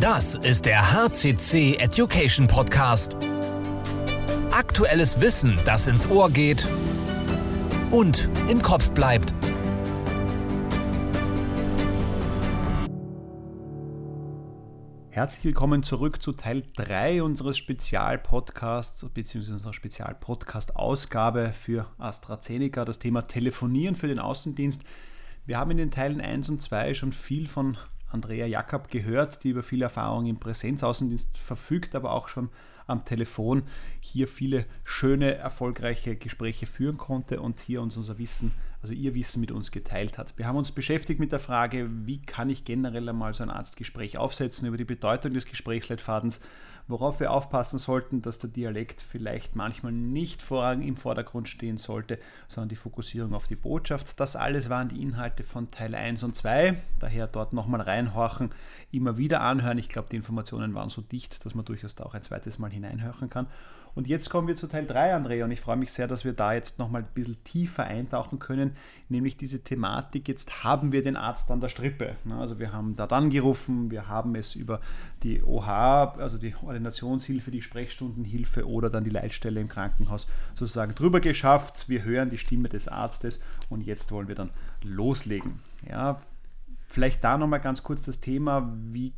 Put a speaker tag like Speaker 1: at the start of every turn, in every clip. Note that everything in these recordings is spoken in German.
Speaker 1: Das ist der HCC Education Podcast. Aktuelles Wissen, das ins Ohr geht und im Kopf bleibt.
Speaker 2: Herzlich willkommen zurück zu Teil 3 unseres Spezialpodcasts bzw. unserer Spezialpodcast-Ausgabe für AstraZeneca, das Thema Telefonieren für den Außendienst. Wir haben in den Teilen 1 und 2 schon viel von Andrea Jakob gehört, die über viel Erfahrung im Präsenzaußendienst verfügt, aber auch schon am Telefon hier viele schöne, erfolgreiche Gespräche führen konnte und hier uns unser Wissen, also ihr Wissen mit uns geteilt hat. Wir haben uns beschäftigt mit der Frage, wie kann ich generell einmal so ein Arztgespräch aufsetzen, über die Bedeutung des Gesprächsleitfadens, worauf wir aufpassen sollten, dass der Dialekt vielleicht manchmal nicht vorrangig im Vordergrund stehen sollte, sondern die Fokussierung auf die Botschaft. Das alles waren die Inhalte von Teil 1 und 2. Daher dort nochmal reinhorchen, immer wieder anhören. Ich glaube, die Informationen waren so dicht, dass man durchaus da auch ein zweites Mal hineinhören kann. Und jetzt kommen wir zu Teil 3, Andrea, und ich freue mich sehr, dass wir da jetzt nochmal ein bisschen tiefer eintauchen können, nämlich diese Thematik, jetzt haben wir den Arzt an der Strippe. Also wir haben da dann gerufen, wir haben es über die OH, also die Ordinationshilfe, die Sprechstundenhilfe oder dann die Leitstelle im Krankenhaus sozusagen drüber geschafft. Wir hören die Stimme des Arztes und jetzt wollen wir dann loslegen. Ja, vielleicht da nochmal ganz kurz das Thema, wie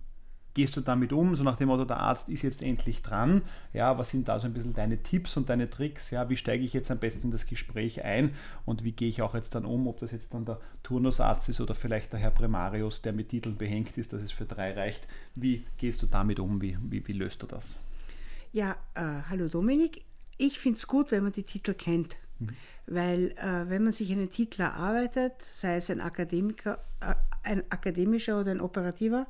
Speaker 2: gehst du damit um? So nach dem Motto, der Arzt ist jetzt endlich dran. Ja, was sind da so ein bisschen deine Tipps und deine Tricks? Ja, wie steige ich jetzt am besten in das Gespräch ein und wie gehe ich auch jetzt dann um, ob das jetzt dann der Turnusarzt ist oder vielleicht der Herr Primarius, der mit Titeln behängt ist, dass es für drei reicht. Wie gehst du damit um? Wie, wie, wie löst du das?
Speaker 3: Ja, äh, hallo Dominik. Ich finde es gut, wenn man die Titel kennt. Mhm. Weil äh, wenn man sich einen Titel erarbeitet, sei es ein Akademiker, äh, ein akademischer oder ein operativer,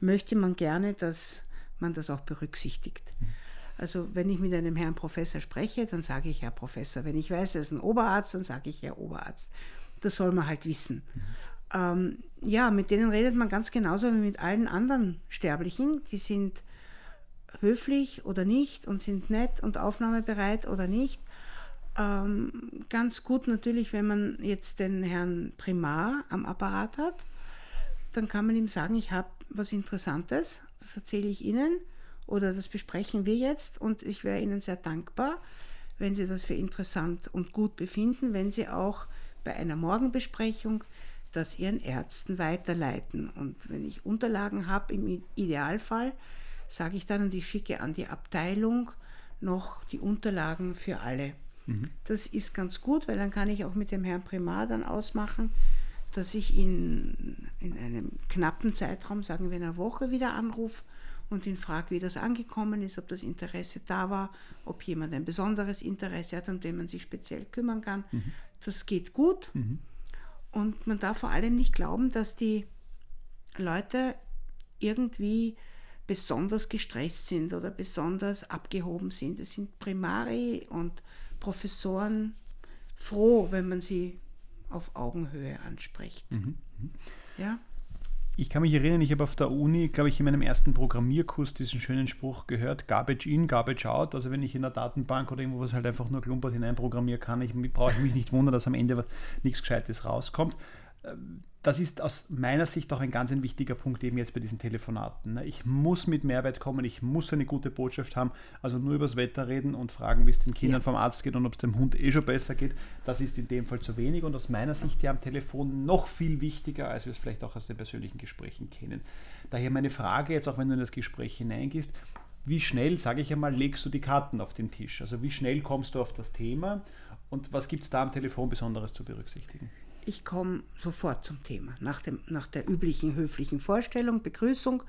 Speaker 3: möchte man gerne, dass man das auch berücksichtigt. Also wenn ich mit einem Herrn Professor spreche, dann sage ich Herr Professor. Wenn ich weiß, er ist ein Oberarzt, dann sage ich Herr Oberarzt. Das soll man halt wissen. Ähm, ja, mit denen redet man ganz genauso wie mit allen anderen Sterblichen. Die sind höflich oder nicht und sind nett und aufnahmebereit oder nicht. Ähm, ganz gut natürlich, wenn man jetzt den Herrn Primar am Apparat hat dann kann man ihm sagen, ich habe was Interessantes, das erzähle ich Ihnen oder das besprechen wir jetzt und ich wäre Ihnen sehr dankbar, wenn Sie das für interessant und gut befinden, wenn Sie auch bei einer Morgenbesprechung das Ihren Ärzten weiterleiten. Und wenn ich Unterlagen habe, im Idealfall, sage ich dann und ich schicke an die Abteilung noch die Unterlagen für alle. Mhm. Das ist ganz gut, weil dann kann ich auch mit dem Herrn Primar dann ausmachen, dass ich ihn in einem knappen Zeitraum, sagen wir in einer Woche, wieder anrufe und ihn frage, wie das angekommen ist, ob das Interesse da war, ob jemand ein besonderes Interesse hat, um den man sich speziell kümmern kann. Mhm. Das geht gut. Mhm. Und man darf vor allem nicht glauben, dass die Leute irgendwie besonders gestresst sind oder besonders abgehoben sind. Es sind Primari und Professoren froh, wenn man sie auf Augenhöhe anspricht. Mhm. mhm.
Speaker 2: Ja? Ich kann mich erinnern, ich habe auf der Uni, glaube ich, in meinem ersten Programmierkurs diesen schönen Spruch gehört, Garbage in, Garbage out. Also wenn ich in der Datenbank oder irgendwo was halt einfach nur klumpert hineinprogrammieren kann, ich, brauche ich mich nicht wundern, dass am Ende nichts Gescheites rauskommt das ist aus meiner Sicht auch ein ganz ein wichtiger Punkt eben jetzt bei diesen Telefonaten. Ne? Ich muss mit Mehrwert kommen, ich muss eine gute Botschaft haben. Also nur übers Wetter reden und fragen, wie es den Kindern ja. vom Arzt geht und ob es dem Hund eh schon besser geht, das ist in dem Fall zu wenig und aus meiner Sicht ja am Telefon noch viel wichtiger, als wir es vielleicht auch aus den persönlichen Gesprächen kennen. Daher meine Frage jetzt, auch wenn du in das Gespräch hineingehst, wie schnell, sage ich einmal, legst du die Karten auf den Tisch? Also wie schnell kommst du auf das Thema und was gibt es da am Telefon Besonderes zu berücksichtigen?
Speaker 3: Ich komme sofort zum Thema. Nach, dem, nach der üblichen höflichen Vorstellung, Begrüßung,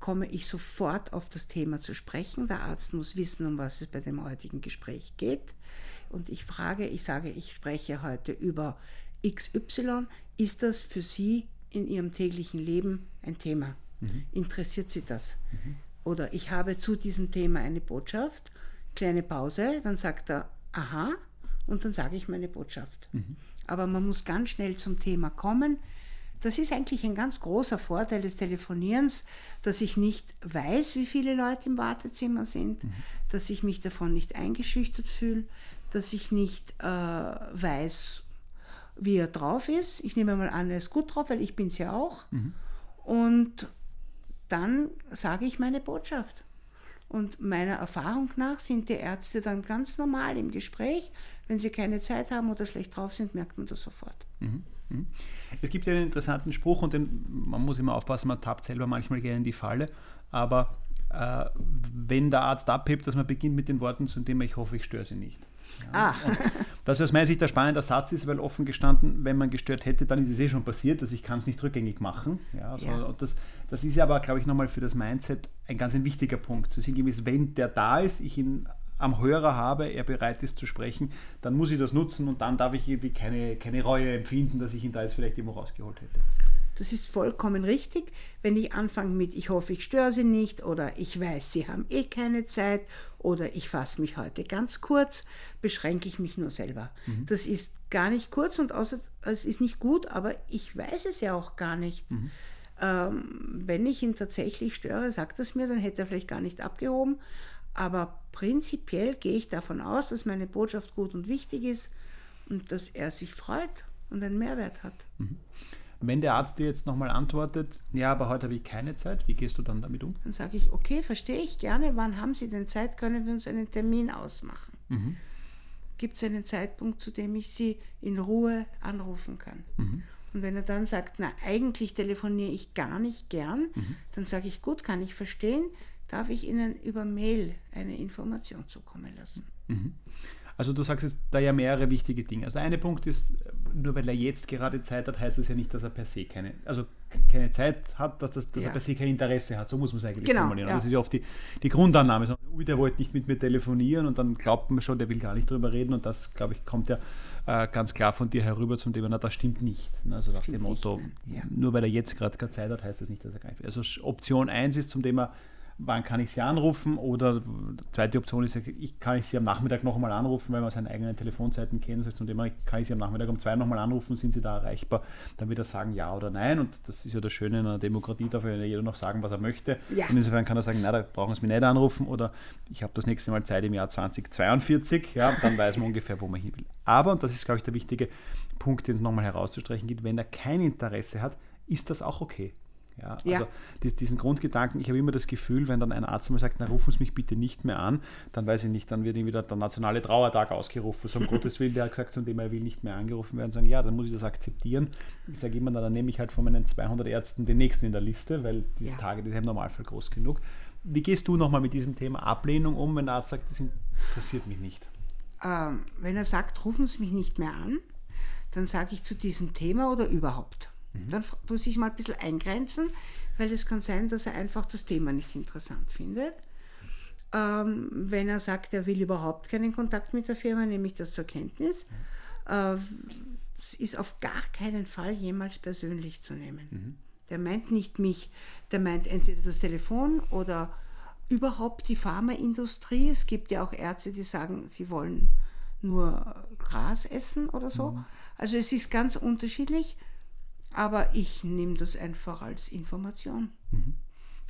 Speaker 3: komme ich sofort auf das Thema zu sprechen. Der Arzt muss wissen, um was es bei dem heutigen Gespräch geht. Und ich frage, ich sage, ich spreche heute über XY. Ist das für Sie in Ihrem täglichen Leben ein Thema? Mhm. Interessiert Sie das? Mhm. Oder ich habe zu diesem Thema eine Botschaft. Kleine Pause, dann sagt er, aha, und dann sage ich meine Botschaft. Mhm aber man muss ganz schnell zum Thema kommen. Das ist eigentlich ein ganz großer Vorteil des Telefonierens, dass ich nicht weiß, wie viele Leute im Wartezimmer sind, mhm. dass ich mich davon nicht eingeschüchtert fühle, dass ich nicht äh, weiß, wie er drauf ist. Ich nehme mal an, er ist gut drauf, weil ich bin es ja auch. Mhm. Und dann sage ich meine Botschaft. Und meiner Erfahrung nach sind die Ärzte dann ganz normal im Gespräch. Wenn sie keine Zeit haben oder schlecht drauf sind, merkt man das sofort. Mhm.
Speaker 2: mhm. Es gibt ja einen interessanten Spruch und den, man muss immer aufpassen, man tappt selber manchmal gerne in die Falle. Aber äh, wenn der Arzt abhebt, dass man beginnt mit den Worten zu dem ich hoffe, ich störe sie nicht. Ja. Ah. Das aus meiner Sicht der spannende Satz ist, weil offen gestanden, wenn man gestört hätte, dann ist es eh schon passiert, dass ich kann es nicht rückgängig machen. Ja, also ja. Das, das ist ja aber, glaube ich, nochmal für das Mindset ein ganz ein wichtiger Punkt. Zu sehen, wenn der da ist, ich ihn am Hörer habe, er bereit ist zu sprechen, dann muss ich das nutzen und dann darf ich irgendwie keine, keine Reue empfinden, dass ich ihn da jetzt vielleicht irgendwo rausgeholt hätte.
Speaker 3: Das ist vollkommen richtig. Wenn ich anfange mit, ich hoffe, ich störe Sie nicht oder ich weiß, Sie haben eh keine Zeit oder ich fasse mich heute ganz kurz, beschränke ich mich nur selber. Mhm. Das ist gar nicht kurz und außer, es ist nicht gut, aber ich weiß es ja auch gar nicht. Mhm. Ähm, wenn ich ihn tatsächlich störe, sagt es mir, dann hätte er vielleicht gar nicht abgehoben. Aber prinzipiell gehe ich davon aus, dass meine Botschaft gut und wichtig ist und dass er sich freut und einen Mehrwert hat. Mhm.
Speaker 2: Wenn der Arzt dir jetzt nochmal antwortet, ja, aber heute habe ich keine Zeit, wie gehst du dann damit um?
Speaker 3: Dann sage ich, okay, verstehe ich gerne, wann haben Sie denn Zeit, können wir uns einen Termin ausmachen? Mhm. Gibt es einen Zeitpunkt, zu dem ich Sie in Ruhe anrufen kann? Mhm. Und wenn er dann sagt, na, eigentlich telefoniere ich gar nicht gern, mhm. dann sage ich, gut, kann ich verstehen, darf ich Ihnen über Mail eine Information zukommen lassen.
Speaker 2: Also du sagst jetzt da ja mehrere wichtige Dinge. Also eine Punkt ist, nur weil er jetzt gerade Zeit hat, heißt das ja nicht, dass er per se keine, also keine Zeit hat, dass, das, dass ja. er per se kein Interesse hat. So muss man es eigentlich genau, formulieren. Ja. Das ist ja oft die, die Grundannahme. So, ui, der wollte nicht mit mir telefonieren und dann glaubt man schon, der will gar nicht drüber reden und das, glaube ich, kommt ja äh, ganz klar von dir herüber zum Thema, na, das stimmt nicht. Also nach dem Motto, ja. nur weil er jetzt gerade keine Zeit hat, heißt das nicht, dass er gar nicht will. Also Option 1 ist zum Thema wann kann ich sie anrufen? Oder die zweite Option ist, ich kann ich sie am Nachmittag noch einmal anrufen, weil man seine eigenen Telefonzeiten kennt. Also dem kann ich sie am Nachmittag um zwei noch mal anrufen, sind sie da erreichbar? Dann wird er sagen ja oder nein. Und das ist ja das Schöne in einer Demokratie, darf ja jeder noch sagen, was er möchte. Ja. Und insofern kann er sagen, na, da brauchen Sie mich nicht anrufen oder ich habe das nächste Mal Zeit im Jahr 2042. Ja, dann weiß man ungefähr, wo man hin will. Aber, und das ist, glaube ich, der wichtige Punkt, den es nochmal herauszustreichen gibt, wenn er kein Interesse hat, ist das auch okay. Ja, ja. Also diesen Grundgedanken, ich habe immer das Gefühl, wenn dann ein Arzt mal sagt, na rufen Sie mich bitte nicht mehr an, dann weiß ich nicht, dann wird ihm wieder der nationale Trauertag ausgerufen. So um Gottes Willen, der hat gesagt, von dem er will nicht mehr angerufen werden, sagen, ja, dann muss ich das akzeptieren. Ich sage immer, na, dann nehme ich halt von meinen 200 Ärzten den nächsten in der Liste, weil diese ja. Tage, die sind im Normalfall groß genug. Wie gehst du nochmal mit diesem Thema Ablehnung um, wenn der Arzt sagt, das interessiert mich nicht?
Speaker 3: Ähm, wenn er sagt, rufen Sie mich nicht mehr an, dann sage ich zu diesem Thema oder überhaupt. Mhm. Dann muss ich mal ein bisschen eingrenzen, weil es kann sein, dass er einfach das Thema nicht interessant findet. Ähm, wenn er sagt, er will überhaupt keinen Kontakt mit der Firma, nehme ich das zur Kenntnis. Äh, es ist auf gar keinen Fall jemals persönlich zu nehmen. Mhm. Der meint nicht mich, der meint entweder das Telefon oder überhaupt die Pharmaindustrie. Es gibt ja auch Ärzte, die sagen, sie wollen nur Gras essen oder so. Mhm. Also es ist ganz unterschiedlich. Aber ich nehme das einfach als Information.
Speaker 2: Mhm.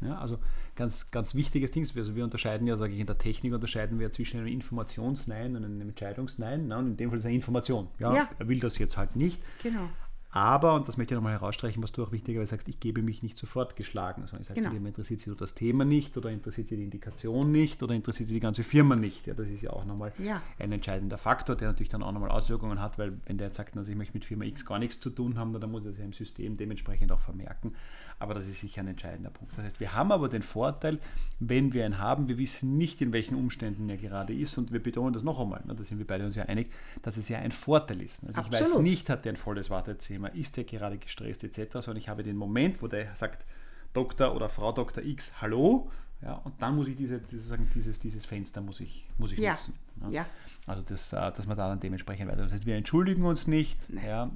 Speaker 2: Ja, also ganz, ganz wichtiges Ding. Also wir unterscheiden ja, sage ich, in der Technik unterscheiden wir zwischen einem Informationsnein und einem Entscheidungsnein. Ne? Und in dem Fall ist es eine Information. Ja, ja, Er will das jetzt halt nicht. Genau. Aber, und das möchte ich nochmal herausstreichen, was du auch wichtigerweise sagst, ich gebe mich nicht sofort geschlagen. Sondern ich sage genau. zu dir, interessiert Sie das Thema nicht oder interessiert Sie die Indikation nicht oder interessiert Sie die ganze Firma nicht. Ja, das ist ja auch nochmal ja. ein entscheidender Faktor, der natürlich dann auch nochmal Auswirkungen hat, weil wenn der jetzt sagt, also ich möchte mit Firma X gar nichts zu tun haben, dann muss er sich im System dementsprechend auch vermerken. Aber das ist sicher ein entscheidender Punkt. Das heißt, wir haben aber den Vorteil, wenn wir ihn haben, wir wissen nicht, in welchen Umständen er gerade ist und wir betonen das noch einmal, ne, da sind wir beide uns ja einig, dass es ja ein Vorteil ist. Also Absolut. ich weiß nicht, hat er ein volles Wartezimmer, ist er gerade gestresst etc., sondern ich habe den Moment, wo der sagt, Doktor oder Frau Dr. X, hallo, ja, und dann muss ich diese, sozusagen dieses, dieses Fenster muss ich, muss ich ja. nutzen. Ne? Ja. Also das, äh, dass man da dann dementsprechend weiter. Das heißt, wir entschuldigen uns nicht. Ja,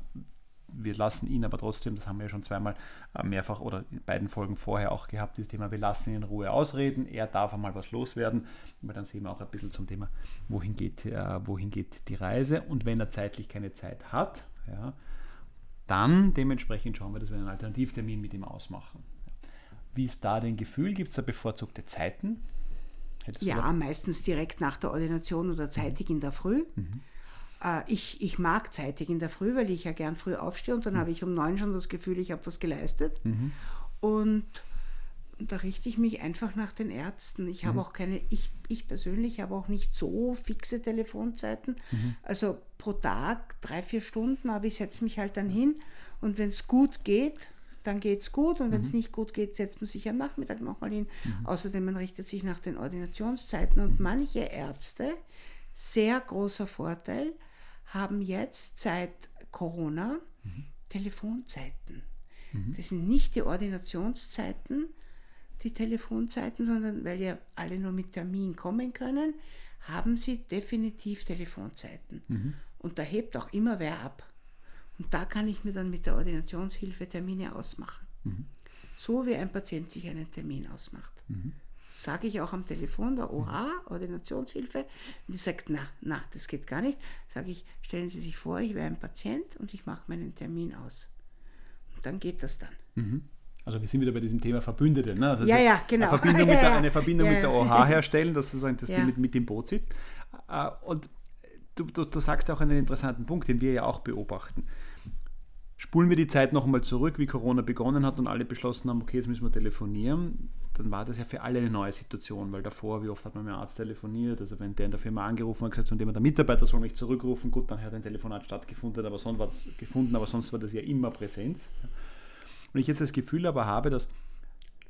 Speaker 2: wir lassen ihn aber trotzdem, das haben wir ja schon zweimal äh, mehrfach oder in beiden Folgen vorher auch gehabt, dieses Thema, wir lassen ihn in Ruhe ausreden, er darf einmal was loswerden, aber dann sehen wir auch ein bisschen zum Thema, wohin geht, äh, wohin geht die Reise und wenn er zeitlich keine Zeit hat, ja, dann dementsprechend schauen wir, dass wir einen Alternativtermin mit ihm ausmachen. Wie ist da dein Gefühl? Gibt es da bevorzugte Zeiten?
Speaker 3: Hättest ja, meistens direkt nach der Ordination oder zeitig mhm. in der Früh. Mhm. Äh, ich, ich mag zeitig in der Früh, weil ich ja gern früh aufstehe und dann mhm. habe ich um neun schon das Gefühl, ich habe was geleistet. Mhm. Und da richte ich mich einfach nach den Ärzten. Ich habe mhm. auch keine, ich, ich persönlich habe auch nicht so fixe Telefonzeiten. Mhm. Also pro Tag drei, vier Stunden, aber ich setze mich halt dann hin und wenn es gut geht, dann geht es gut und wenn es mhm. nicht gut geht, setzt man sich am Nachmittag nochmal hin. Mhm. Außerdem, man richtet sich nach den Ordinationszeiten und manche Ärzte, sehr großer Vorteil, haben jetzt seit Corona mhm. Telefonzeiten. Mhm. Das sind nicht die Ordinationszeiten, die Telefonzeiten, sondern weil ja alle nur mit Termin kommen können, haben sie definitiv Telefonzeiten. Mhm. Und da hebt auch immer wer ab. Und da kann ich mir dann mit der Ordinationshilfe Termine ausmachen. Mhm. So wie ein Patient sich einen Termin ausmacht. Sage ich auch am Telefon der OH, Ordinationshilfe, und die sagt, na, na, das geht gar nicht. Sage ich, stellen Sie sich vor, ich wäre ein Patient und ich mache meinen Termin aus. Und dann geht das dann.
Speaker 2: Mhm. Also wir sind wieder bei diesem Thema Verbündete. Ne? Also
Speaker 3: ja, ja, genau.
Speaker 2: Eine Verbindung, mit der, eine Verbindung ja, mit der OH herstellen, dass sozusagen das ja. mit, mit dem Boot sitzt. Äh, und du, du, du sagst auch einen interessanten Punkt, den wir ja auch beobachten. Spulen wir die Zeit noch einmal zurück, wie Corona begonnen hat und alle beschlossen haben, okay, jetzt müssen wir telefonieren, dann war das ja für alle eine neue Situation, weil davor, wie oft hat man mit dem Arzt telefoniert, also wenn der in der Firma angerufen hat, gesagt, und der Mitarbeiter soll mich zurückrufen, gut, dann hat ein Telefonat stattgefunden, aber sonst war das gefunden, aber sonst war das ja immer Präsenz. Und ich jetzt das Gefühl aber habe, dass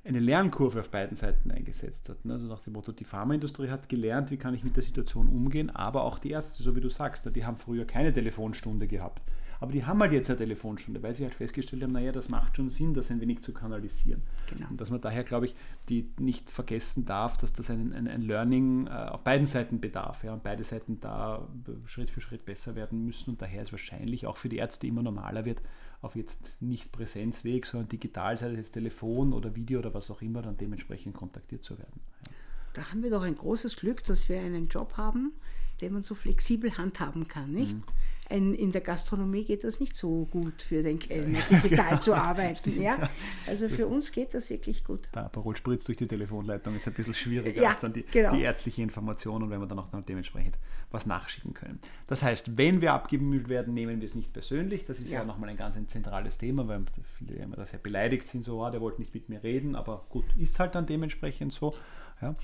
Speaker 2: eine Lernkurve auf beiden Seiten eingesetzt hat. Also nach dem Motto, die Pharmaindustrie hat gelernt, wie kann ich mit der Situation umgehen, aber auch die Ärzte, so wie du sagst, die haben früher keine Telefonstunde gehabt. Aber die haben halt jetzt eine Telefonstunde, weil sie halt festgestellt haben, naja, das macht schon Sinn, das ein wenig zu kanalisieren. Genau. Und dass man daher, glaube ich, die nicht vergessen darf, dass das ein, ein, ein Learning äh, auf beiden Seiten bedarf. Ja, und beide Seiten da Schritt für Schritt besser werden müssen. Und daher ist wahrscheinlich auch für die Ärzte immer normaler wird, auf jetzt nicht Präsenzweg, sondern digital, sei es jetzt Telefon oder Video oder was auch immer, dann dementsprechend kontaktiert zu werden. Ja.
Speaker 3: Da haben wir doch ein großes Glück, dass wir einen Job haben, den man so flexibel handhaben kann, nicht? Mhm ein, in der Gastronomie geht das nicht so gut für den Kellner, digital zu arbeiten. Ja? Also für uns geht das wirklich gut.
Speaker 2: Der Aperol spritzt durch die Telefonleitung ist ein bisschen schwieriger ja, als dann die, genau. die, ärztliche Information und wenn wir dann auch dementsprechend was nachschicken können. Das heißt, wenn wir abgemüht werden, nehmen wir es nicht persönlich. Das ist ja, ja nochmal ein ganz ein zentrales Thema, weil viele immer da sehr beleidigt sind, so, oh, der wollte nicht mit mir reden, aber gut, ist halt dann dementsprechend so. Ja.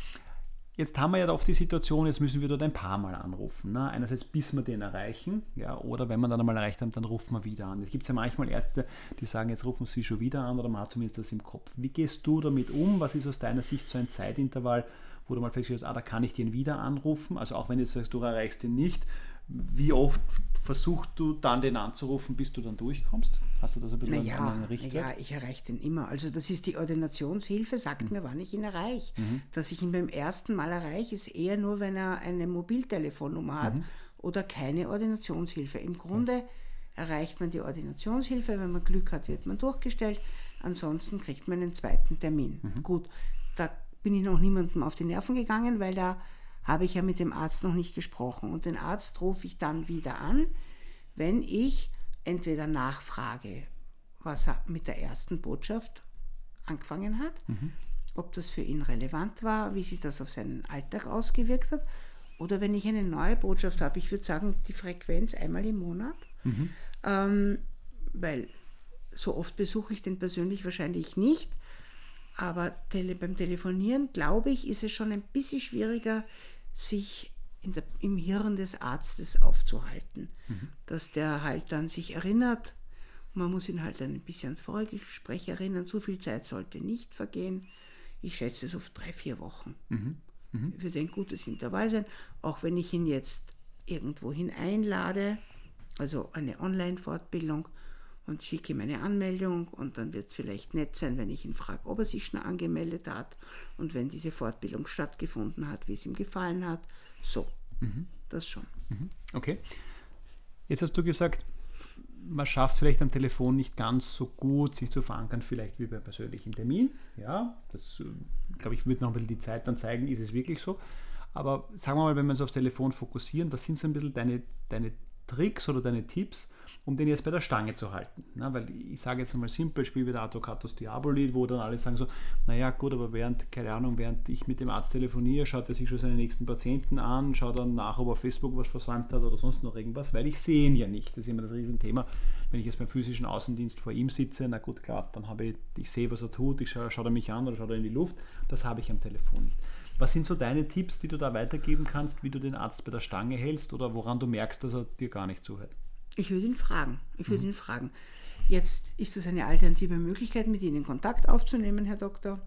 Speaker 2: Jetzt haben wir ja oft die Situation, jetzt müssen wir dort ein paar Mal anrufen. Ne? Einerseits, bis wir den erreichen, ja, oder wenn wir dann einmal erreicht haben, dann rufen wir wieder an. Es gibt ja manchmal Ärzte, die sagen, jetzt rufen sie schon wieder an, oder man hat zumindest das im Kopf. Wie gehst du damit um? Was ist aus deiner Sicht so ein Zeitintervall, wo du mal feststellst, ah, da kann ich den wieder anrufen? Also auch wenn du sagst, du erreichst den nicht, wie oft versuchst du dann den anzurufen, bis du dann durchkommst? Hast du das ein bisschen
Speaker 3: naja, an Richtwert? Ja, ich erreiche den immer. Also das ist die Ordinationshilfe, sagt mhm. mir, wann ich ihn erreiche. Mhm. Dass ich ihn beim ersten Mal erreiche, ist eher nur, wenn er eine Mobiltelefonnummer hat mhm. oder keine Ordinationshilfe. Im Grunde erreicht man die Ordinationshilfe, wenn man Glück hat, wird man durchgestellt. Ansonsten kriegt man einen zweiten Termin. Mhm. Gut, da bin ich noch niemandem auf die Nerven gegangen, weil da habe ich ja mit dem Arzt noch nicht gesprochen. Und den Arzt rufe ich dann wieder an, wenn ich entweder nachfrage, was er mit der ersten Botschaft angefangen hat, mhm. ob das für ihn relevant war, wie sich das auf seinen Alltag ausgewirkt hat, oder wenn ich eine neue Botschaft habe, ich würde sagen, die Frequenz einmal im Monat, mhm. ähm, weil so oft besuche ich den persönlich wahrscheinlich nicht, aber tele beim Telefonieren, glaube ich, ist es schon ein bisschen schwieriger, sich der, im Hirn des Arztes aufzuhalten, mhm. dass der halt dann sich erinnert. Man muss ihn halt ein bisschen ans vorige Gespräch erinnern. So viel Zeit sollte nicht vergehen. Ich schätze es auf drei, vier Wochen. Mhm. Mhm. Würde ein gutes Intervall sein, auch wenn ich ihn jetzt irgendwohin einlade, also eine Online-Fortbildung und schicke ihm eine Anmeldung und dann wird es vielleicht nett sein, wenn ich ihn frage, ob er sich schon angemeldet hat und wenn diese Fortbildung stattgefunden hat, wie es ihm gefallen hat. So, mhm. das schon.
Speaker 2: Mhm. Okay. Jetzt hast du gesagt, man schafft es vielleicht am Telefon nicht ganz so gut, sich zu verankern, vielleicht wie bei persönlichen Termin. Ja, das, äh, glaube ich, wird noch ein bisschen die Zeit dann zeigen, ist es wirklich so. Aber sagen wir mal, wenn wir uns aufs Telefon fokussieren, was sind so ein bisschen deine, deine Tricks oder deine Tipps, um den jetzt bei der Stange zu halten. Na, weil ich sage jetzt einmal simpel, Spiel wie der Advocatus Diaboli, wo dann alle sagen so, naja gut, aber während, keine Ahnung, während ich mit dem Arzt telefoniere, schaut er sich schon seine nächsten Patienten an, schaut dann nach, ob er auf Facebook was versäumt hat oder sonst noch irgendwas, weil ich sehe ihn ja nicht. Das ist immer das Riesenthema. Wenn ich jetzt beim physischen Außendienst vor ihm sitze, na gut, klar, dann habe ich, ich sehe, was er tut, ich schaue, schaut er mich an oder schaut er in die Luft. Das habe ich am Telefon nicht. Was sind so deine Tipps, die du da weitergeben kannst, wie du den Arzt bei der Stange hältst oder woran du merkst, dass er dir gar nicht zuhört?
Speaker 3: Ich würde ihn fragen. Ich würde mhm. ihn fragen. Jetzt ist es eine alternative Möglichkeit, mit Ihnen Kontakt aufzunehmen, Herr Doktor.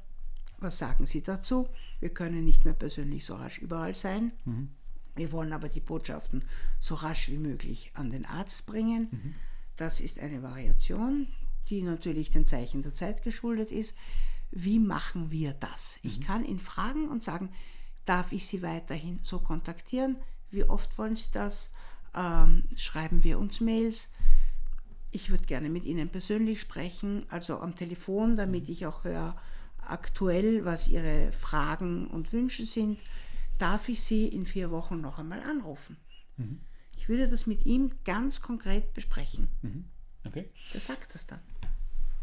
Speaker 3: Was sagen Sie dazu? Wir können nicht mehr persönlich so rasch überall sein. Mhm. Wir wollen aber die Botschaften so rasch wie möglich an den Arzt bringen. Mhm. Das ist eine Variation, die natürlich den Zeichen der Zeit geschuldet ist. Wie machen wir das? Mhm. Ich kann ihn fragen und sagen, darf ich Sie weiterhin so kontaktieren? Wie oft wollen Sie das? Ähm, schreiben wir uns Mails? Ich würde gerne mit Ihnen persönlich sprechen, also am Telefon, damit ich auch höre, aktuell, was Ihre Fragen und Wünsche sind, darf ich Sie in vier Wochen noch einmal anrufen. Mhm. Ich würde das mit ihm ganz konkret besprechen. Mhm. Okay. Der sagt das dann.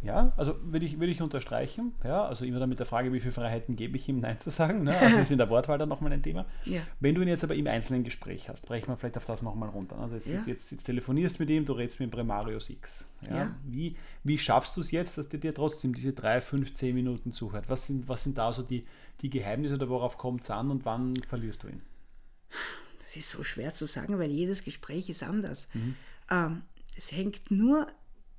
Speaker 2: Ja, also würde ich, würde ich unterstreichen. Ja, also immer dann mit der Frage, wie viele Freiheiten gebe ich ihm, Nein zu sagen. Ne? Also ist in der Wortwahl dann nochmal ein Thema. Ja. Wenn du ihn jetzt aber im einzelnen Gespräch hast, brechen wir vielleicht auf das nochmal runter. Also jetzt, ja. jetzt, jetzt, jetzt, telefonierst mit ihm, du redest mit Primarius X. Ja? ja. Wie, wie schaffst du es jetzt, dass der dir trotzdem diese drei, fünf, zehn Minuten zuhört? Was sind, was sind da so die, die Geheimnisse oder worauf kommt es an und wann verlierst du ihn?
Speaker 3: Das ist so schwer zu sagen, weil jedes Gespräch ist anders. Mhm. Ähm, es hängt nur,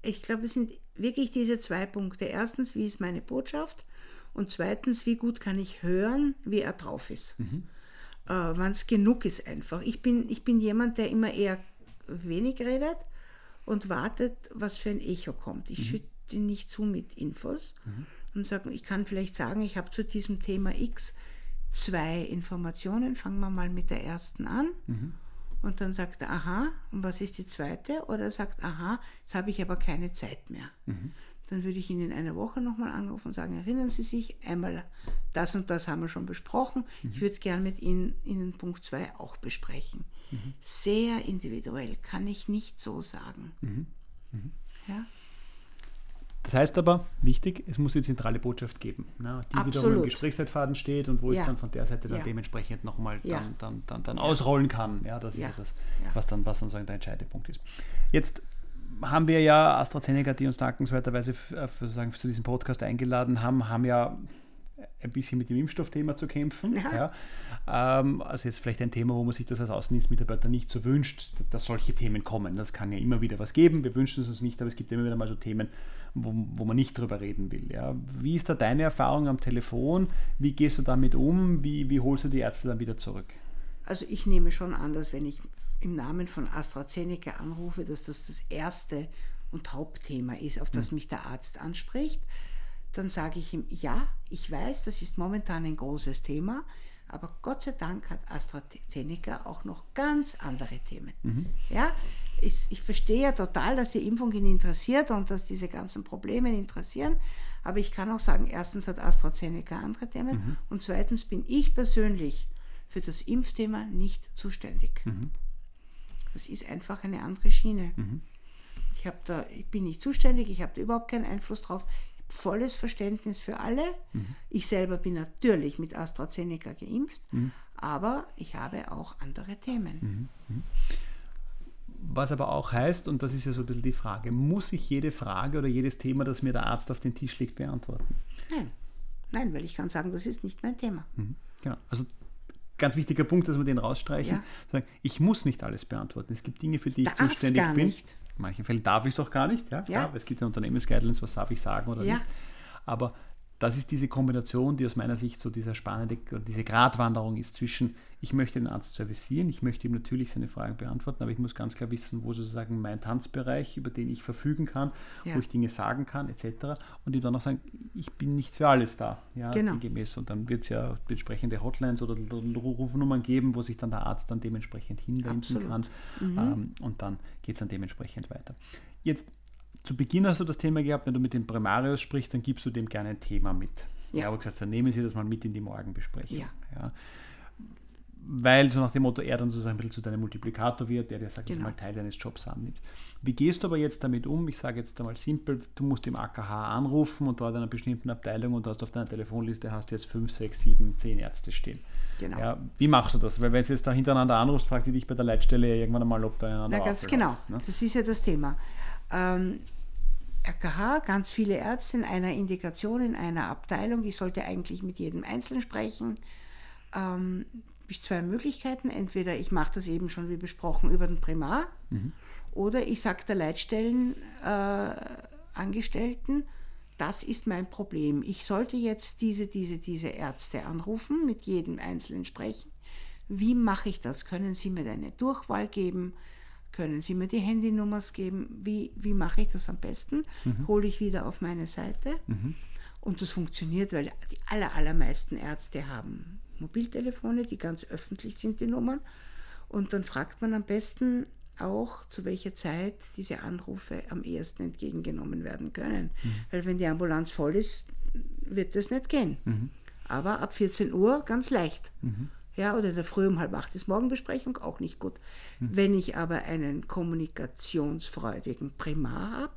Speaker 3: ich glaube, es sind wirklich diese zwei Punkte. Erstens, wie ist meine Botschaft? Und zweitens, wie gut kann ich hören, wie er drauf ist. Mhm. Äh, Wann es genug ist einfach. Ich bin, ich bin jemand, der immer eher wenig redet und wartet, was für ein Echo kommt. Ich mhm. schütte ihn nicht zu mit Infos mhm. und sage, ich kann vielleicht sagen, ich habe zu diesem Thema X zwei Informationen. Fangen wir mal mit der ersten an. Mhm. Und dann sagt er, aha, und was ist die zweite? Oder er sagt, aha, jetzt habe ich aber keine Zeit mehr. Mhm. Dann würde ich ihn in einer Woche nochmal anrufen und sagen, erinnern Sie sich, einmal das und das haben wir schon besprochen. Mhm. Ich würde gern mit Ihnen, Ihnen Punkt 2 auch besprechen. Mhm. Sehr individuell, kann ich nicht so sagen. Mhm.
Speaker 2: Mhm. Ja? Das heißt aber, wichtig, es muss die zentrale Botschaft geben, ne, die Absolut. wiederum im Gesprächszeitfaden steht und wo ja. ich dann von der Seite dann ja. dementsprechend nochmal ja. dann, dann, dann, dann ausrollen kann. Ja, das ist das, was dann, was dann sagen, der entscheidende Punkt ist. Jetzt haben wir ja AstraZeneca, die uns dankenswerterweise äh, für, für, für diesen Podcast eingeladen haben, haben ja ein bisschen mit dem Impfstoffthema zu kämpfen. Ja. Ja. Ähm, also jetzt vielleicht ein Thema, wo man sich das als Außendienstmitarbeiter nicht so wünscht, dass solche Themen kommen. Das kann ja immer wieder was geben. Wir wünschen es uns nicht, aber es gibt immer wieder mal so Themen, wo, wo man nicht drüber reden will. Ja. Wie ist da deine Erfahrung am Telefon? Wie gehst du damit um? Wie, wie holst du die Ärzte dann wieder zurück?
Speaker 3: Also ich nehme schon an, dass wenn ich im Namen von AstraZeneca anrufe, dass das das erste und Hauptthema ist, auf das hm. mich der Arzt anspricht dann sage ich ihm, ja, ich weiß, das ist momentan ein großes Thema, aber Gott sei Dank hat AstraZeneca auch noch ganz andere Themen. Mhm. Ja, ich, ich, verstehe ja total, dass die Impfung ihn interessiert und dass diese ganzen Probleme ihn interessieren, aber ich kann auch sagen, erstens hat AstraZeneca andere Themen mhm. und zweitens bin ich persönlich für das Impfthema nicht zuständig. Mhm. Das ist einfach eine andere Schiene. Mhm. Ich, da, ich bin nicht zuständig, ich habe da überhaupt keinen Einfluss drauf volles Verständnis für alle. Mhm. Ich selber bin natürlich mit AstraZeneca geimpft, mhm. aber ich habe auch andere Themen. Mhm.
Speaker 2: Was aber auch heißt, und das ist ja so ein bisschen die Frage, muss ich jede Frage oder jedes Thema, das mir der Arzt auf den Tisch legt, beantworten?
Speaker 3: Nein. Nein, weil ich kann sagen, das ist nicht mein Thema.
Speaker 2: Mhm. Genau. Also ganz wichtiger Punkt, dass wir den rausstreichen. Ja. Ich muss nicht alles beantworten. Es gibt Dinge, für die ich Darf zuständig bin. Nicht. In manchen Fällen darf ich es auch gar nicht. Ja, ja. es gibt ja Unternehmensguidelines, was darf ich sagen oder ja. nicht. Aber das ist diese Kombination, die aus meiner Sicht so dieser spannende, diese Gratwanderung ist zwischen, ich möchte den Arzt servicieren, ich möchte ihm natürlich seine Fragen beantworten, aber ich muss ganz klar wissen, wo sozusagen mein Tanzbereich, über den ich verfügen kann, ja. wo ich Dinge sagen kann, etc. Und ihm dann auch sagen, ich bin nicht für alles da, ja, genau. gemäß. Und dann wird es ja entsprechende Hotlines oder Rufnummern geben, wo sich dann der Arzt dann dementsprechend hinwenden kann. Mhm. Ähm, und dann geht es dann dementsprechend weiter. Jetzt zu Beginn hast du das Thema gehabt, wenn du mit dem Primarius sprichst, dann gibst du dem gerne ein Thema mit. Ja. Ich habe gesagt, dann nehmen Sie das mal mit in die Morgenbesprechung. Ja. ja. weil so nach dem Motto, er dann sozusagen ein bisschen zu deinem Multiplikator wird, der dir, sag
Speaker 3: Genau.
Speaker 2: ich mal, Teil deines Jobs annimmt. Wie gehst du aber jetzt damit um? Ich sage jetzt einmal simpel, du musst im AKH anrufen und dort in einer bestimmten Abteilung und du hast auf deiner Telefonliste hast jetzt fünf, sechs, sieben, zehn Ärzte stehen.
Speaker 3: Genau.
Speaker 2: Ja, wie machst du das? Weil wenn du jetzt da hintereinander anrufst, fragt die dich bei der Leitstelle ja irgendwann einmal, ob du einander
Speaker 3: Na, ganz genau.
Speaker 2: ne?
Speaker 3: Das ist ja das Thema. Ähm, RKH, ganz viele Ärzte in einer Indikation, in einer Abteilung. Ich sollte eigentlich mit jedem Einzelnen sprechen. Ähm, ich zwei Möglichkeiten. Entweder ich mache das eben schon wie besprochen über den Primar oder ich sage der Leitstellenangestellten, äh, das ist mein Problem. Ich sollte jetzt diese, diese, diese Ärzte anrufen, mit jedem Einzelnen sprechen. Wie mache ich das? Können Sie mir eine Durchwahl geben? Können Sie mir die Handynummers geben? Wie, wie mache ich das am besten? Hole ich wieder auf meine Seite. Und das funktioniert, weil die aller, allermeisten Ärzte haben Mobiltelefone, die ganz öffentlich sind, die Nummern. Und dann fragt man am besten auch, zu welcher Zeit diese Anrufe am ehesten entgegengenommen werden können. Weil wenn die Ambulanz voll ist, wird das nicht gehen. Aber ab 14 Uhr ganz leicht. Ja, oder in der Früh um halb acht ist Morgenbesprechung auch nicht gut. Wenn ich aber einen kommunikationsfreudigen Primar habe,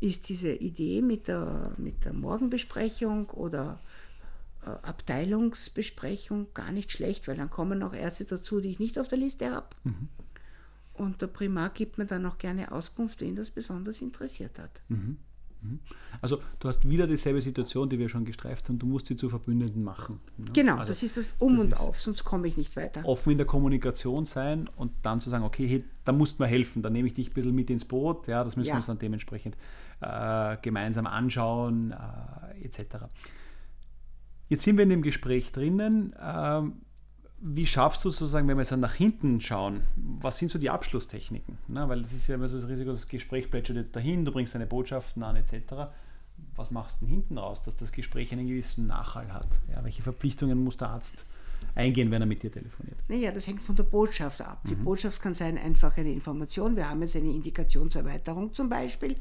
Speaker 3: ist diese Idee mit der, mit der Morgenbesprechung oder äh, Abteilungsbesprechung gar nicht schlecht, weil dann kommen auch Ärzte dazu, die ich nicht auf der Liste habe. Und der Primar gibt mir dann auch gerne Auskunft, wen das besonders interessiert hat.
Speaker 2: Also du hast wieder dieselbe Situation, die wir schon gestreift haben, du musst sie zu Verbündeten machen. ne?
Speaker 3: Genau,
Speaker 2: Also
Speaker 3: das ist das Um
Speaker 2: das
Speaker 3: und Auf, sonst komme ich nicht weiter.
Speaker 2: offen in der Kommunikation sein und dann zu sagen, okay, hey, da musst du mir helfen, da nehme ich dich ein bisschen mit ins Boot, ja, das müssen
Speaker 3: Ja.
Speaker 2: wir uns dann dementsprechend äh, gemeinsam anschauen, äh, etc. Jetzt sind wir in dem Gespräch drinnen. Ähm, wie schaffst du es sozusagen, wenn wir jetzt dann nach hinten schauen, was sind so die Abschlusstechniken? Na, weil das ist ja immer so das Risiko, das Gespräch plätschert jetzt dahin, du bringst deine Botschaften an, etc. Was machst du denn hinten raus, dass das Gespräch einen gewissen Nachhall hat? Ja, welche Verpflichtungen muss der Arzt eingehen, wenn er mit dir telefoniert?
Speaker 3: Naja, das hängt von der Botschaft ab. Die Botschaft kann sein einfach eine Information. Wir haben jetzt eine Indikationserweiterung zum Beispiel.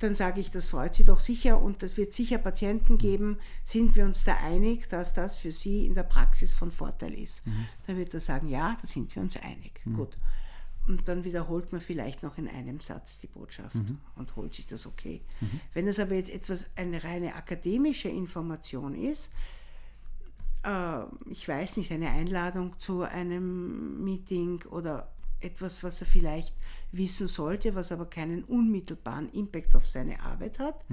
Speaker 3: Dann sage ich, das freut Sie doch sicher und das wird sicher Patienten geben. Sind wir uns da einig, dass das für Sie in der Praxis von Vorteil ist? Dann wird er sagen, ja, da sind wir uns einig. Gut. Und dann wiederholt man vielleicht noch in einem Satz die Botschaft und holt sich das okay. Wenn es aber jetzt etwas eine reine akademische Information ist, äh, ich weiß nicht, eine Einladung zu einem Meeting oder etwas, was er vielleicht wissen sollte, was aber keinen unmittelbaren Impact auf seine Arbeit hat,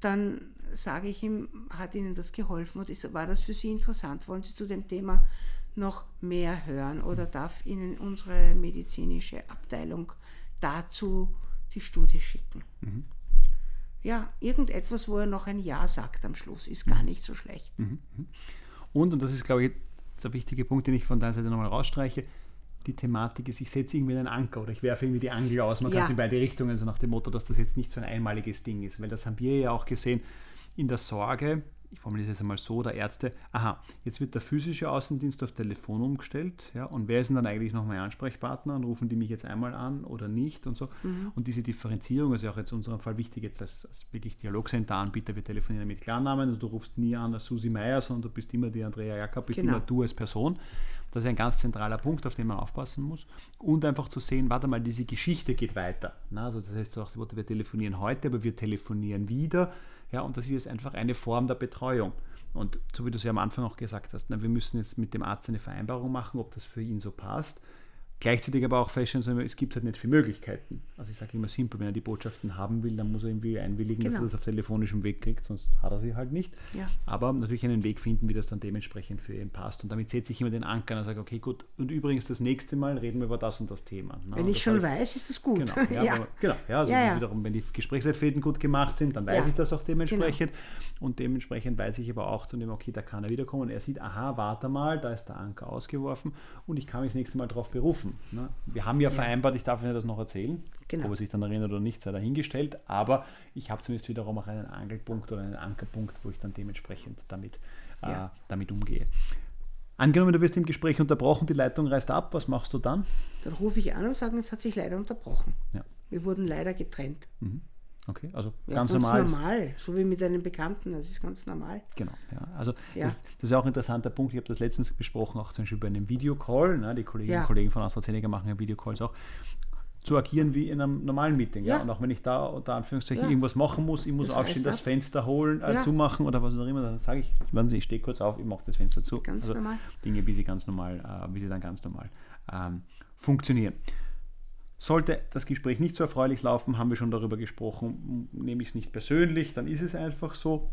Speaker 3: dann sage ich ihm, hat Ihnen das geholfen und ist, war das für Sie interessant? Wollen Sie zu dem Thema noch mehr hören oder darf Ihnen unsere medizinische Abteilung dazu die Studie schicken? Ja, irgendetwas, wo er noch ein Ja sagt am Schluss, ist gar nicht so schlecht.
Speaker 2: Und, und das ist, glaube ich, der wichtige Punkt, den ich von deiner Seite nochmal rausstreiche, die Thematik ist, ich setze irgendwie einen Anker oder ich werfe irgendwie die Angel aus. Man kann
Speaker 3: Ja.
Speaker 2: es in beide Richtungen, so nach dem Motto, dass das jetzt nicht so ein einmaliges Ding ist. Weil das haben wir ja auch gesehen in der Sorge, ich formuliere es jetzt einmal so, der Ärzte, aha, jetzt wird der physische Außendienst auf Telefon umgestellt, ja, und wer ist denn dann eigentlich noch mein Ansprechpartner und rufen die mich jetzt einmal an oder nicht und so. Und diese Differenzierung ist ja auch jetzt in unserem Fall wichtig, jetzt als, als wirklich Dialogcenter-Anbieter, wir telefonieren mit Klarnamen, also du rufst nie an als Susi Meier, sondern du bist immer die Andrea Jakob, bist
Speaker 3: Genau.
Speaker 2: immer du als Person. Das ist ein ganz zentraler Punkt, auf den man aufpassen muss. Und einfach zu sehen, warte mal, diese Geschichte geht weiter. Na, also das heißt so auch, wir telefonieren heute, aber wir telefonieren wieder. Ja, und das ist jetzt einfach eine Form der Betreuung. Und so wie du es ja am Anfang auch gesagt hast, na, wir müssen jetzt mit dem Arzt eine Vereinbarung machen, ob das für ihn so passt. Gleichzeitig aber auch feststellen, es gibt halt nicht viele Möglichkeiten. Also ich sage immer simpel, wenn er die Botschaften haben will, dann muss er irgendwie einwilligen, dass
Speaker 3: Genau.
Speaker 2: er das auf telefonischem Weg kriegt, sonst hat er sie halt nicht.
Speaker 3: Ja.
Speaker 2: Aber natürlich einen Weg finden, wie das dann dementsprechend für ihn passt. Und damit setze ich immer den Anker und sage, okay, gut, und übrigens das nächste Mal reden wir über das und das Thema. Ne?
Speaker 3: Wenn
Speaker 2: Und
Speaker 3: ich schon
Speaker 2: habe
Speaker 3: weiß, ist das gut.
Speaker 2: Genau, ja,
Speaker 3: ja.
Speaker 2: aber- genau, ja, also
Speaker 3: Ja,
Speaker 2: wiederum, wenn die Gesprächsleitfäden gut gemacht sind, dann weiß
Speaker 3: Ja. Genau.
Speaker 2: ich das auch dementsprechend. Und dementsprechend weiß ich aber auch zu dem, okay, da kann er wiederkommen. Und er sieht, aha, warte mal, da ist der Anker ausgeworfen und ich kann mich das nächste Mal darauf berufen. Ne? Wir haben ja, vereinbart, ich darf Ihnen das noch erzählen.
Speaker 3: Genau.
Speaker 2: Ob er sich dann erinnert oder nicht, sei dahingestellt. Aber ich habe zumindest wiederum auch einen Angelpunkt oder einen Ankerpunkt, wo ich dann dementsprechend damit,
Speaker 3: Ja.
Speaker 2: äh, damit umgehe. Angenommen, du wirst im Gespräch unterbrochen, die Leitung reißt ab, was machst du dann?
Speaker 3: Dann rufe ich an und sage, es hat sich leider unterbrochen.
Speaker 2: Ja.
Speaker 3: Wir wurden leider getrennt.
Speaker 2: Okay, also
Speaker 3: Ja,
Speaker 2: ganz, normal.
Speaker 3: normal. So wie mit einem Bekannten, das ist ganz normal.
Speaker 2: Genau, ja. Also
Speaker 3: Ja.
Speaker 2: Das, das ist auch ein interessanter Punkt. Ich habe das letztens besprochen, auch zum Beispiel bei einem Videocall. Ne? Die Kolleginnen und Kollegen von AstraZeneca machen ja Videocalls auch. Zu agieren wie in einem normalen Meeting. Ja.
Speaker 3: Ja.
Speaker 2: Und auch wenn ich da unter Anführungszeichen
Speaker 3: Ja.
Speaker 2: irgendwas machen muss, ich muss
Speaker 3: Das
Speaker 2: aufstehen, das. Fenster holen, äh,
Speaker 3: Ja.
Speaker 2: zumachen oder was auch immer, dann sage ich, warten Sie, ich stehe kurz auf, ich mache das Fenster zu.
Speaker 3: Ganz
Speaker 2: also
Speaker 3: normal.
Speaker 2: Dinge, wie sie ganz normal, äh, wie sie dann ganz normal ähm, funktionieren. Sollte das Gespräch nicht so erfreulich laufen, haben wir schon darüber gesprochen, nehme ich es nicht persönlich, dann ist es einfach so.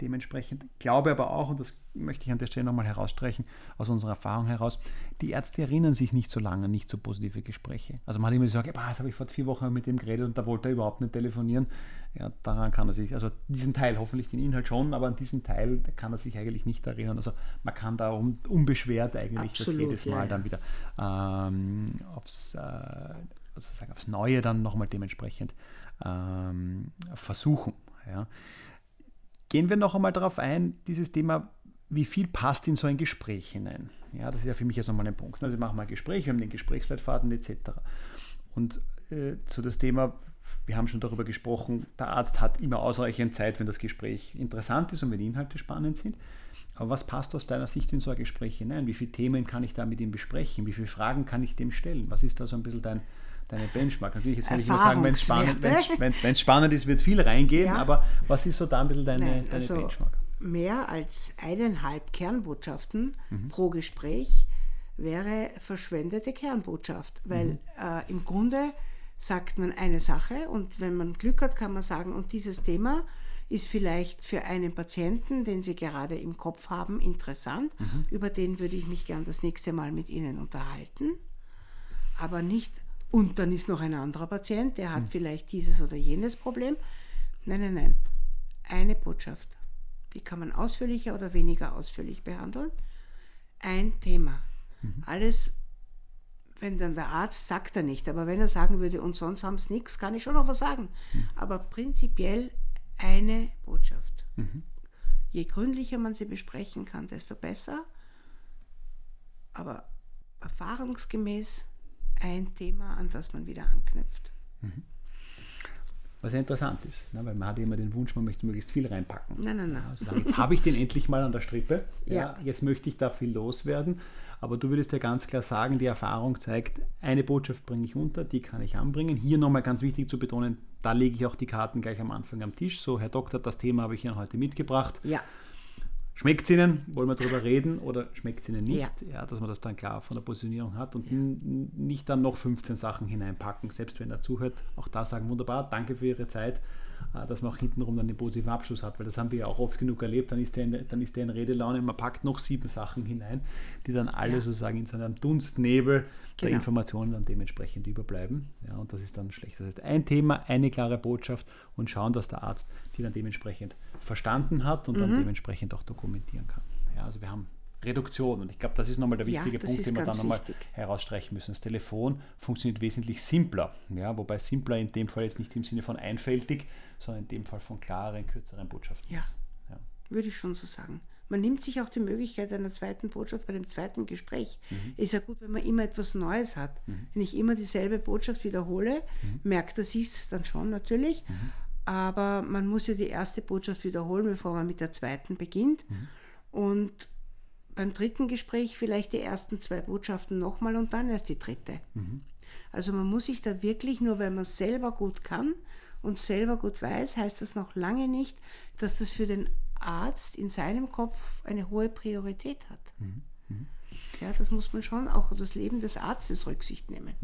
Speaker 2: Dementsprechend glaube aber auch, und das möchte ich an der Stelle nochmal herausstreichen, aus unserer Erfahrung heraus, die Ärzte erinnern sich nicht so lange an nicht so positive Gespräche. Also man hat immer gesagt, ja, das habe ich vor vier Wochen mit dem geredet und da wollte er überhaupt nicht telefonieren. Ja, daran kann er sich, also diesen Teil, hoffentlich den Inhalt schon, aber an diesen Teil kann er sich eigentlich nicht erinnern. Also man kann da un, unbeschwert eigentlich
Speaker 3: Absolut,
Speaker 2: das jedes
Speaker 3: ja,
Speaker 2: Mal
Speaker 3: ja.
Speaker 2: dann wieder ähm, aufs, äh, also sagen, aufs Neue dann nochmal dementsprechend ähm, versuchen. Ja. Gehen wir noch einmal darauf ein, dieses Thema, wie viel passt in so ein Gespräch hinein? Ja, das ist ja für mich jetzt nochmal ein Punkt. Also wir machen mal ein Gespräch, wir haben den Gesprächsleitfaden etc. Und äh, zu das Thema, wir haben schon darüber gesprochen, der Arzt hat immer ausreichend Zeit, wenn das Gespräch interessant ist und wenn die Inhalte spannend sind. Aber was passt aus deiner Sicht in so ein Gespräch hinein? Wie viele Themen kann ich da mit ihm besprechen? Wie viele Fragen kann ich dem stellen? Was ist da so ein bisschen dein, deine Benchmark? Natürlich, jetzt würde ich immer sagen, wenn es spannend,
Speaker 3: Erfahrungswerte.
Speaker 2: wenn's, wenn's spannend ist, wird viel reingehen,
Speaker 3: Ja.
Speaker 2: aber was ist so da ein bisschen deine,
Speaker 3: Nein,
Speaker 2: deine
Speaker 3: also
Speaker 2: Benchmark?
Speaker 3: mehr als eineinhalb Kernbotschaften
Speaker 2: Mhm.
Speaker 3: pro Gespräch wäre verschwendete Kernbotschaft, weil
Speaker 2: Mhm.
Speaker 3: äh, im Grunde sagt man eine Sache und wenn man Glück hat, kann man sagen, und dieses Thema ist vielleicht für einen Patienten, den Sie gerade im Kopf haben, interessant.
Speaker 2: Mhm.
Speaker 3: Über den würde ich mich gern das nächste Mal mit Ihnen unterhalten. Aber nicht, und dann ist noch ein anderer Patient, der hat vielleicht dieses oder jenes Problem. Nein, nein, nein. Eine Botschaft. Die kann man ausführlicher oder weniger ausführlich behandeln. Ein Thema.
Speaker 2: Mhm.
Speaker 3: Alles, wenn dann der Arzt sagt er nicht, aber wenn er sagen würde, und sonst haben es nichts, kann ich schon noch was sagen.
Speaker 2: Mhm.
Speaker 3: Aber prinzipiell eine Botschaft.
Speaker 2: Mhm.
Speaker 3: Je gründlicher man sie besprechen kann, desto besser. Aber erfahrungsgemäß ein Thema, an das man wieder anknüpft.
Speaker 2: Was ja interessant ist, ne? weil man hat immer den Wunsch, man möchte möglichst viel reinpacken.
Speaker 3: Nein, nein, nein.
Speaker 2: Also jetzt habe ich den endlich mal an der Strippe. Ja.
Speaker 3: Ja.
Speaker 2: Jetzt möchte ich da viel loswerden. Aber du würdest ja ganz klar sagen, die Erfahrung zeigt, eine Botschaft bringe ich unter, die kann ich anbringen. Hier nochmal ganz wichtig zu betonen, da lege ich auch die Karten gleich am Anfang am Tisch. So, Herr Doktor, das Thema habe ich Ihnen heute mitgebracht.
Speaker 3: Ja,
Speaker 2: Schmeckt es Ihnen? Wollen wir darüber reden oder schmeckt es Ihnen nicht?
Speaker 3: Ja.
Speaker 2: Ja. dass man das dann klar von der Positionierung hat und n- nicht dann noch 15 Sachen hineinpacken, selbst wenn er zuhört. Auch da sagen, wunderbar, danke für Ihre Zeit, dass man auch hintenrum dann den positiven Abschluss hat, weil das haben wir ja auch oft genug erlebt. Dann ist der in, dann ist der in Redelaune, man packt noch sieben Sachen hinein, die dann alle
Speaker 3: Ja.
Speaker 2: sozusagen in so einem Dunstnebel der
Speaker 3: Genau.
Speaker 2: Informationen dann dementsprechend überbleiben. Ja, und das ist dann schlecht. Das heißt, ein Thema, eine klare Botschaft und schauen, dass der Arzt die dann dementsprechend verstanden hat und
Speaker 3: Mhm.
Speaker 2: dann dementsprechend auch dokumentieren kann. Ja, also wir haben Reduktion und ich glaube, das ist nochmal der
Speaker 3: Ja,
Speaker 2: wichtige
Speaker 3: das
Speaker 2: Punkt,
Speaker 3: ist
Speaker 2: den wir dann nochmal
Speaker 3: wichtig.
Speaker 2: herausstreichen müssen. Das Telefon funktioniert wesentlich simpler, ja, wobei simpler in dem Fall jetzt nicht im Sinne von einfältig, sondern in dem Fall von klaren, kürzeren Botschaften
Speaker 3: Ja.
Speaker 2: ist. Ja.
Speaker 3: würde ich schon so sagen. Man nimmt sich auch die Möglichkeit einer zweiten Botschaft bei dem zweiten Gespräch. Ist ja gut, wenn man immer etwas Neues hat. Wenn ich immer dieselbe Botschaft wiederhole, merkt er sich dann schon natürlich. Aber man muss ja die erste Botschaft wiederholen, bevor man mit der zweiten beginnt. Und beim dritten Gespräch vielleicht die ersten zwei Botschaften nochmal und dann erst die dritte. Also man muss sich da wirklich, nur weil man es selber gut kann und selber gut weiß, heißt das noch lange nicht, dass das für den Arzt in seinem Kopf eine hohe Priorität hat. Ja, das muss man schon auch auf das Leben des Arztes Rücksicht nehmen.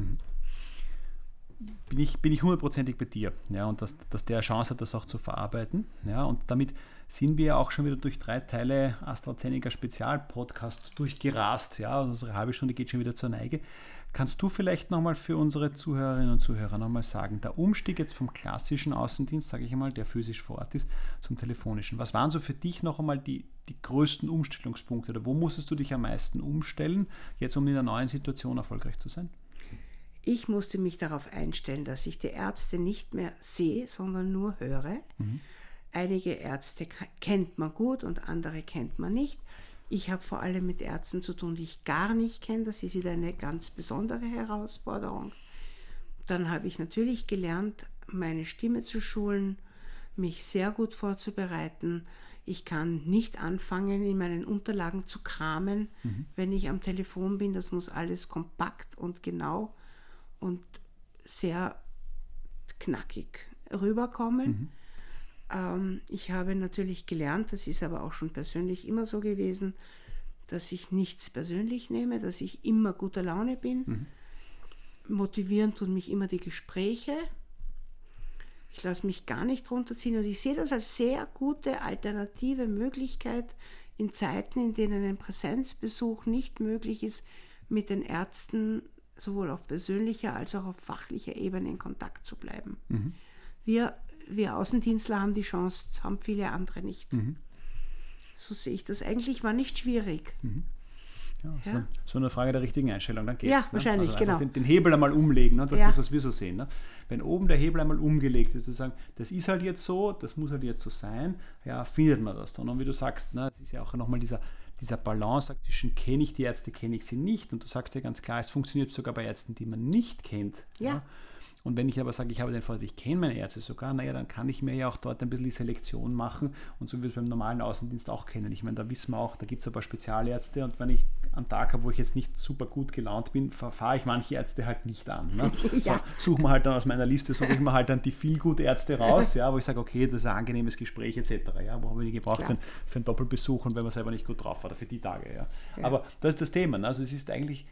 Speaker 2: bin ich, bin ich hundertprozentig bei dir. Ja, und dass, dass der Chance hat, das auch zu verarbeiten. Ja, und damit sind wir auch schon wieder durch drei Teile AstraZeneca Spezialpodcast durchgerast. Ja, unsere halbe Stunde geht schon wieder zur Neige. Kannst du vielleicht nochmal für unsere Zuhörerinnen und Zuhörer nochmal sagen, der Umstieg jetzt vom klassischen Außendienst, sage ich einmal, der physisch vor Ort ist, zum telefonischen. Was waren so für dich noch einmal die, die größten Umstellungspunkte oder wo musstest du dich am meisten umstellen, jetzt um in der neuen Situation erfolgreich zu sein?
Speaker 3: Ich musste mich darauf einstellen, dass ich die Ärzte nicht mehr sehe, sondern nur höre. Einige Ärzte kennt man gut und andere kennt man nicht. Ich habe vor allem mit Ärzten zu tun, die ich gar nicht kenne. Das ist wieder eine ganz besondere Herausforderung. Dann habe ich natürlich gelernt, meine Stimme zu schulen, mich sehr gut vorzubereiten. Ich kann nicht anfangen, in meinen Unterlagen zu kramen, mhm. wenn ich am Telefon bin. Das muss alles kompakt und genau und sehr knackig rüberkommen. Mhm. Ähm, ich habe natürlich gelernt, das ist aber auch schon persönlich immer so gewesen, dass ich nichts persönlich nehme, dass ich immer guter Laune bin. Mhm. Motivieren tun mich immer die Gespräche. Ich lasse mich gar nicht runterziehen und ich sehe das als sehr gute alternative Möglichkeit in Zeiten, in denen ein Präsenzbesuch nicht möglich ist, mit den Ärzten sowohl auf persönlicher als auch auf fachlicher Ebene in Kontakt zu bleiben. Mhm. Wir, wir Außendienstler haben die Chance, das haben viele andere nicht. Mhm. So sehe ich das. Eigentlich war nicht schwierig. Mhm.
Speaker 2: Ja, so, ja. so, eine Frage der richtigen Einstellung, dann geht's.
Speaker 3: Ja, ne? wahrscheinlich, also genau.
Speaker 2: Den, den, Hebel einmal umlegen, ne? das ja. ist das, was wir so sehen. Ne? Wenn oben der Hebel einmal umgelegt ist, zu sagen, das ist halt jetzt so, das muss halt jetzt so sein, ja, findet man das dann. Und wie du sagst, ne, es ist ja auch nochmal dieser, dieser Balance zwischen kenne ich die Ärzte, kenne ich sie nicht. Und du sagst ja ganz klar, es funktioniert sogar bei Ärzten, die man nicht kennt.
Speaker 3: Ja. ja?
Speaker 2: Und wenn ich aber sage, ich habe den Vorteil, ich kenne meine Ärzte sogar, naja, dann kann ich mir ja auch dort ein bisschen die Selektion machen und so wie wir es beim normalen Außendienst auch kennen. Ich meine, da wissen wir auch, da gibt es ein paar Spezialärzte und wenn ich einen Tag habe, wo ich jetzt nicht super gut gelaunt bin, fahre ich manche Ärzte halt nicht an. Ne? ja. so, suchen wir halt dann aus meiner Liste, suche ich mir halt dann die viel gut Ärzte raus, ja, wo ich sage, okay, das ist ein angenehmes Gespräch etc. Ja, wo habe ich die gebraucht für, für, einen Doppelbesuch und wenn man selber nicht gut drauf war, oder für die Tage. Ja. ja. Aber das ist das Thema. Ne? Also es ist eigentlich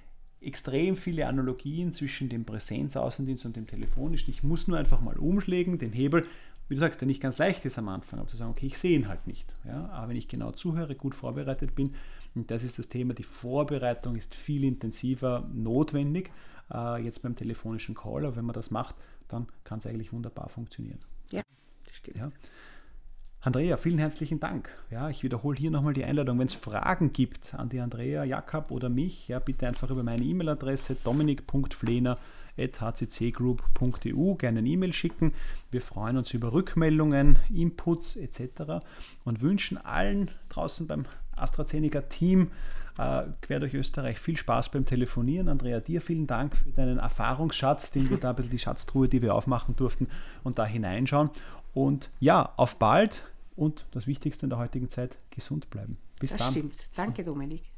Speaker 2: extrem viele Analogien zwischen dem Präsenzaußendienst und dem telefonischen. Ich muss nur einfach mal umschlägen, den Hebel, wie du sagst, der nicht ganz leicht ist am Anfang, aber zu sagen, okay, ich sehe ihn halt nicht. Ja? Aber wenn ich genau zuhöre, gut vorbereitet bin, und das ist das Thema, die Vorbereitung ist viel intensiver notwendig, äh, jetzt beim telefonischen Call, aber wenn man das macht, dann kann es eigentlich wunderbar funktionieren.
Speaker 3: Ja, das stimmt.
Speaker 2: Ja? Andrea, vielen herzlichen Dank. Ja, ich wiederhole hier nochmal die Einladung. Wenn es Fragen gibt an die Andrea, Jakob oder mich, ja, bitte einfach über meine E-Mail-Adresse dominik.flehner.hccgroup.eu gerne eine E-Mail schicken. Wir freuen uns über Rückmeldungen, Inputs etc. und wünschen allen draußen beim AstraZeneca-Team äh, quer durch Österreich viel Spaß beim Telefonieren. Andrea, dir vielen Dank für deinen Erfahrungsschatz, den wir da die Schatztruhe, die wir aufmachen durften und da hineinschauen. Und ja, auf bald und das Wichtigste in der heutigen Zeit, gesund bleiben.
Speaker 3: Bis das dann. Das stimmt. Danke, Dominik.